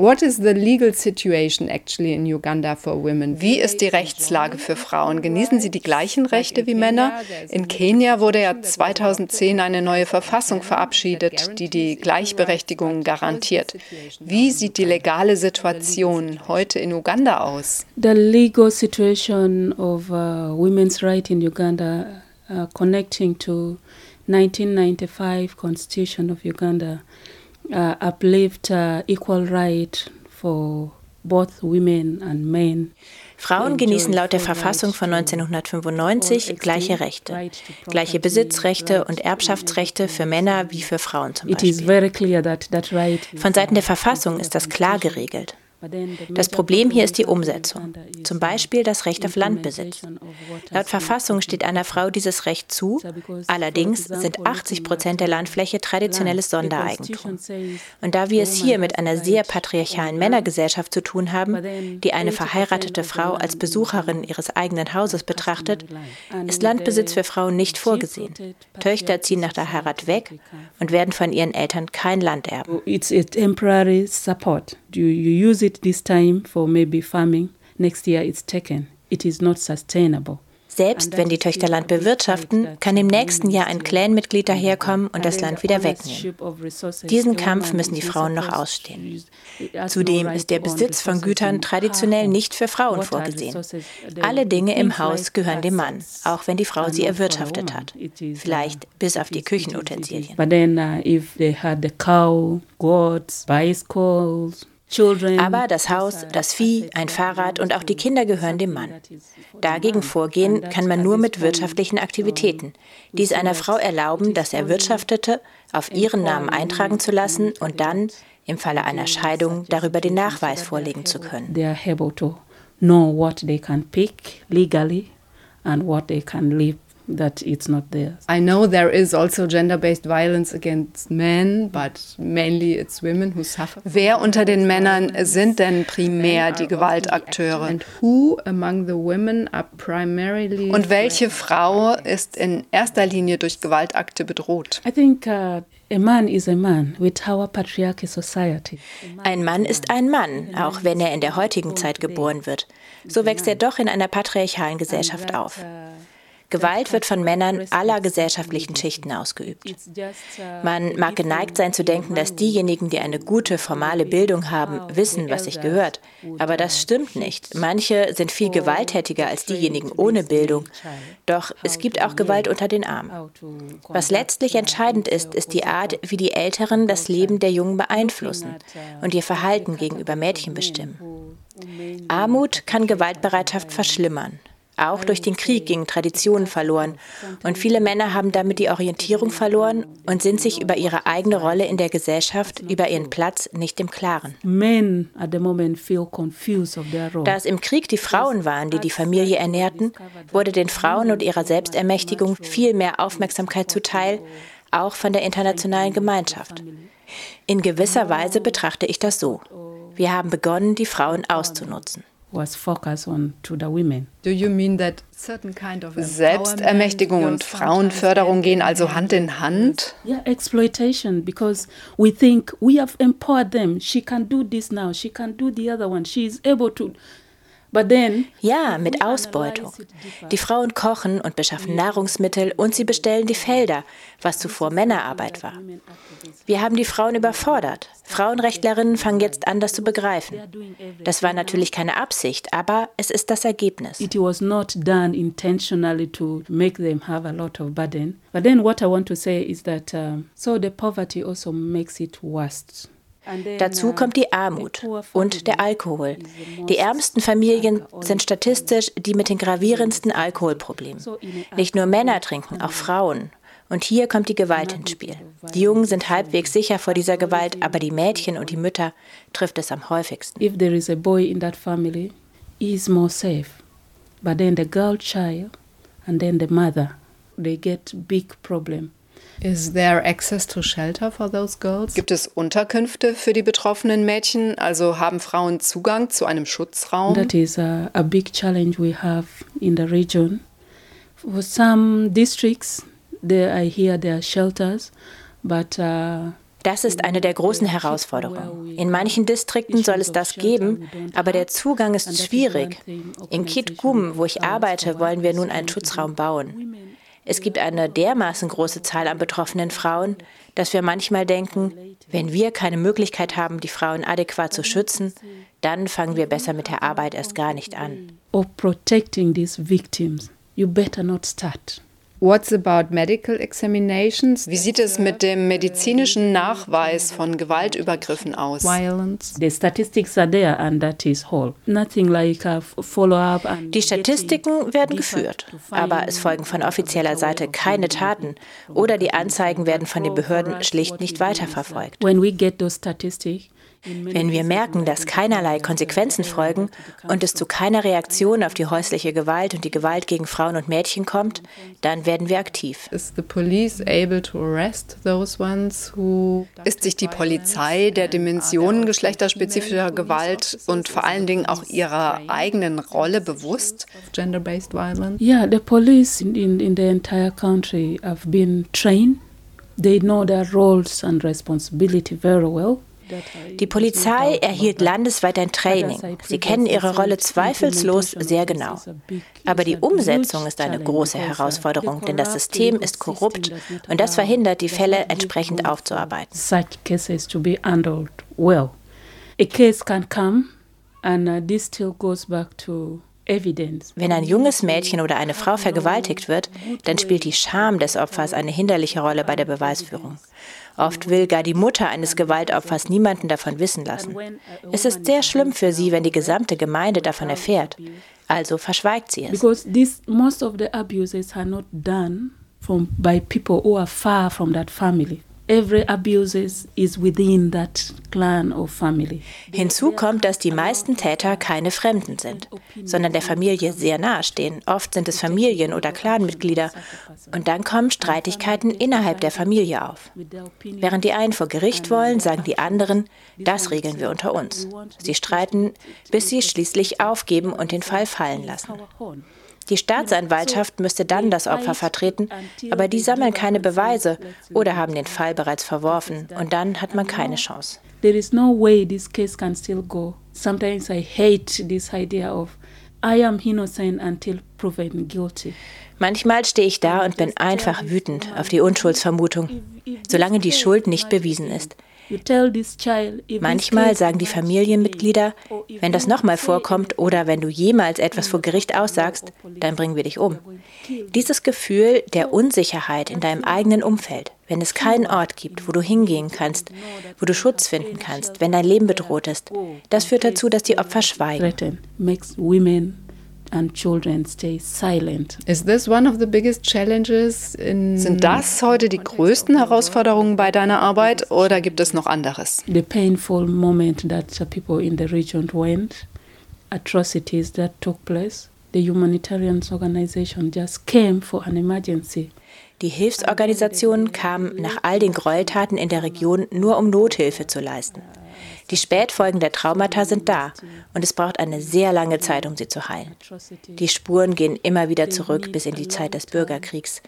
What is the legal situation actually in Uganda for women? Wie ist die Rechtslage für Frauen? Genießen sie die gleichen Rechte wie Männer? In Kenia wurde ja 2010 eine neue Verfassung verabschiedet, die die Gleichberechtigung garantiert. Wie sieht die legale Situation heute in Uganda aus? The legal situation of uh, women's rights in Uganda uh, connecting to 1995 Constitution of Uganda uh, uplift uh, equal right for both women and men. Frauen genießen laut der Verfassung von 1995 gleiche Rechte, gleiche Besitzrechte und Erbschaftsrechte für Männer wie für Frauen zum Beispiel. Von Seiten der Verfassung ist das klar geregelt. Das Problem hier ist die Umsetzung, zum Beispiel das Recht auf Landbesitz. Laut Verfassung steht einer Frau dieses Recht zu, allerdings sind 80 Prozent der Landfläche traditionelles Sondereigentum. Und da wir es hier mit einer sehr patriarchalen Männergesellschaft zu tun haben, die eine verheiratete Frau als Besucherin ihres eigenen Hauses betrachtet, ist Landbesitz für Frauen nicht vorgesehen. Töchter ziehen nach der Heirat weg und werden von ihren Eltern kein Land erben. It's a temporary support. You, you use it this time for maybe farming. Next year it's taken. It is not sustainable. Selbst wenn die Töchter Land bewirtschaften, kann im nächsten Jahr ein Clanmitglied daherkommen und das Land wieder wegnehmen. Diesen Kampf müssen die Frauen noch ausstehen. Zudem ist der Besitz von Gütern traditionell nicht für Frauen vorgesehen. Alle Dinge im Haus gehören dem Mann, auch wenn die Frau sie erwirtschaftet hat. Vielleicht bis auf die Küchenutensilien. But then uh, if they had the cow, goats, bicycles, aber das Haus, das Vieh, ein Fahrrad und auch die Kinder gehören dem Mann. Dagegen vorgehen kann man nur mit wirtschaftlichen Aktivitäten, die es einer Frau erlauben, das Erwirtschaftete auf ihren Namen eintragen zu lassen und dann, im Falle einer Scheidung, darüber den Nachweis vorlegen zu können. know what they can pick legally and what they can live that it's not there. I know there is also gender-based violence against men, but mainly it's women who suffer. Wer unter den Männern sind denn primär die Gewaltakteure? And who among the women are primarily Und welche Frau ist in erster Linie durch Gewaltakte bedroht? I think uh, A man is a man with our patriarchal society. Ein Mann ist ein Mann, auch wenn er in der heutigen Zeit geboren wird. So wächst er doch in einer patriarchalen Gesellschaft auf. Gewalt wird von Männern aller gesellschaftlichen Schichten ausgeübt. Man mag geneigt sein zu denken, dass diejenigen, die eine gute formale Bildung haben, wissen, was sich gehört. Aber das stimmt nicht. Manche sind viel gewalttätiger als diejenigen ohne Bildung. Doch es gibt auch Gewalt unter den Armen. Was letztlich entscheidend ist, ist die Art, wie die Älteren das Leben der Jungen beeinflussen und ihr Verhalten gegenüber Mädchen bestimmen. Armut kann Gewaltbereitschaft verschlimmern. Auch durch den Krieg gingen Traditionen verloren und viele Männer haben damit die Orientierung verloren und sind sich über ihre eigene Rolle in der Gesellschaft, über ihren Platz nicht im Klaren. Da es im Krieg die Frauen waren, die die Familie ernährten, wurde den Frauen und ihrer Selbstermächtigung viel mehr Aufmerksamkeit zuteil, auch von der internationalen Gemeinschaft. In gewisser Weise betrachte ich das so. Wir haben begonnen, die Frauen auszunutzen was focused on to the women. Do you mean that certain kind of Selbstermächtigung und Frauenförderung gehen also Hand in Hand? Yeah, exploitation because we think we have empowered them. She can do this now. She can do the other one. She is able to ja, mit Ausbeutung. Die Frauen kochen und beschaffen Nahrungsmittel und sie bestellen die Felder, was zuvor Männerarbeit war. Wir haben die Frauen überfordert. Frauenrechtlerinnen fangen jetzt an, das zu begreifen. Das war natürlich keine Absicht, aber es ist das Ergebnis. It was not done intentionally to make them have a lot of burden. But then what I want to say is that uh, so the poverty also makes it worse. Dazu kommt die Armut und der Alkohol. Die ärmsten Familien sind statistisch die mit den gravierendsten Alkoholproblemen. Nicht nur Männer trinken, auch Frauen. Und hier kommt die Gewalt ins Spiel. Die Jungen sind halbwegs sicher vor dieser Gewalt, aber die Mädchen und die Mütter trifft es am häufigsten. If there is a boy in that family, he is more safe. But then the girl child and then the mother, they get big problem. Is there access to shelter for those girls? Gibt es Unterkünfte für die betroffenen Mädchen? Also haben Frauen Zugang zu einem Schutzraum? That is a, a big challenge we have in the region. For some districts, there I hear there are shelters, but uh, Das ist eine der großen Herausforderungen. In manchen Distrikten soll es das geben, aber der Zugang ist schwierig. In Kitgum, wo ich arbeite, wollen wir nun einen Schutzraum bauen. Es gibt eine dermaßen große Zahl an betroffenen Frauen, dass wir manchmal denken, wenn wir keine Möglichkeit haben, die Frauen adäquat zu schützen, dann fangen wir besser mit der Arbeit erst gar nicht an. Of protecting these victims, you better not start. What's about medical examinations? Wie sieht es mit dem medizinischen Nachweis von Gewaltübergriffen aus? The statistics are there and that is all. Nothing like a follow-up. Die Statistiken werden geführt, aber es folgen von offizieller Seite keine Taten oder die Anzeigen werden von den Behörden schlicht nicht weiterverfolgt. When we get those statistics, wenn wir merken, dass keinerlei Konsequenzen folgen und es zu keiner Reaktion auf die häusliche Gewalt und die Gewalt gegen Frauen und Mädchen kommt, dann werden wir aktiv. Ist sich die Polizei der Dimensionen geschlechterspezifischer Gewalt und vor allen Dingen auch ihrer eigenen Rolle bewusst? Yeah, the police in, in, in the entire country have been trained. They know their roles and responsibility very well. Die Polizei erhielt landesweit ein Training. Sie kennen ihre Rolle zweifellos sehr genau. Aber die Umsetzung ist eine große Herausforderung, denn das System ist korrupt und das verhindert, die Fälle entsprechend aufzuarbeiten. A case can come and uh, this still goes back to wenn ein junges Mädchen oder eine Frau vergewaltigt wird, dann spielt die Scham des Opfers eine hinderliche Rolle bei der Beweisführung. Oft will gar die Mutter eines Gewaltopfers niemanden davon wissen lassen. Es ist sehr schlimm für sie, wenn die gesamte Gemeinde davon erfährt. Also verschweigt sie es. Because this, most of the abuses are not done from, by people who are far from that family. Hinzu kommt, dass die meisten Täter keine Fremden sind, sondern der Familie sehr nahe stehen. Oft sind es Familien- oder Clanmitglieder. Und dann kommen Streitigkeiten innerhalb der Familie auf. Während die einen vor Gericht wollen, sagen die anderen, das regeln wir unter uns. Sie streiten, bis sie schließlich aufgeben und den Fall fallen lassen. Die Staatsanwaltschaft müsste dann das Opfer vertreten, aber die sammeln keine Beweise oder haben den Fall bereits verworfen und dann hat man keine Chance. There is no way this case can still go. Sometimes I hate this idea of I am innocent until proven guilty. Manchmal stehe ich da und bin einfach wütend auf die Unschuldsvermutung, solange die Schuld nicht bewiesen ist. Manchmal sagen die Familienmitglieder, wenn das nochmal vorkommt oder wenn du jemals etwas vor Gericht aussagst, dann bringen wir dich um. Dieses Gefühl der Unsicherheit in deinem eigenen Umfeld, wenn es keinen Ort gibt, wo du hingehen kannst, wo du Schutz finden kannst, wenn dein Leben bedroht ist, das führt dazu, dass die Opfer schweigen and children stay silent. Is this one of the biggest challenges in Sind das heute die größten Herausforderungen bei deiner Arbeit oder gibt es noch anderes? The painful moment that people in the region went, atrocities that took place. The humanitarian organization just came for an emergency. Die Hilfsorganisationen kamen nach all den Gräueltaten in der Region nur um Nothilfe zu leisten. Die Spätfolgen der Traumata sind da und es braucht eine sehr lange Zeit, um sie zu heilen. Die Spuren gehen immer wieder zurück bis in die Zeit des Bürgerkriegs.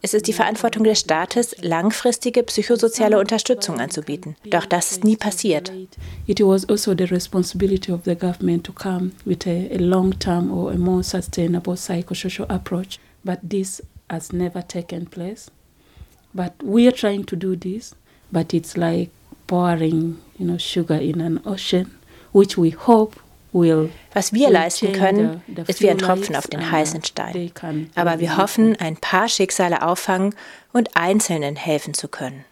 Es ist die Verantwortung des Staates, langfristige psychosoziale Unterstützung anzubieten. Doch das ist nie passiert. It was also the responsibility of the government to come with a, a long-term or a more sustainable psychosocial approach. But this has never taken place. But we are trying to do this, but it's like pouring, you know, sugar in an ocean, which we hope Was wir leisten können, ist wie ein Tropfen auf den heißen Stein. Aber wir hoffen, ein paar Schicksale auffangen und Einzelnen helfen zu können.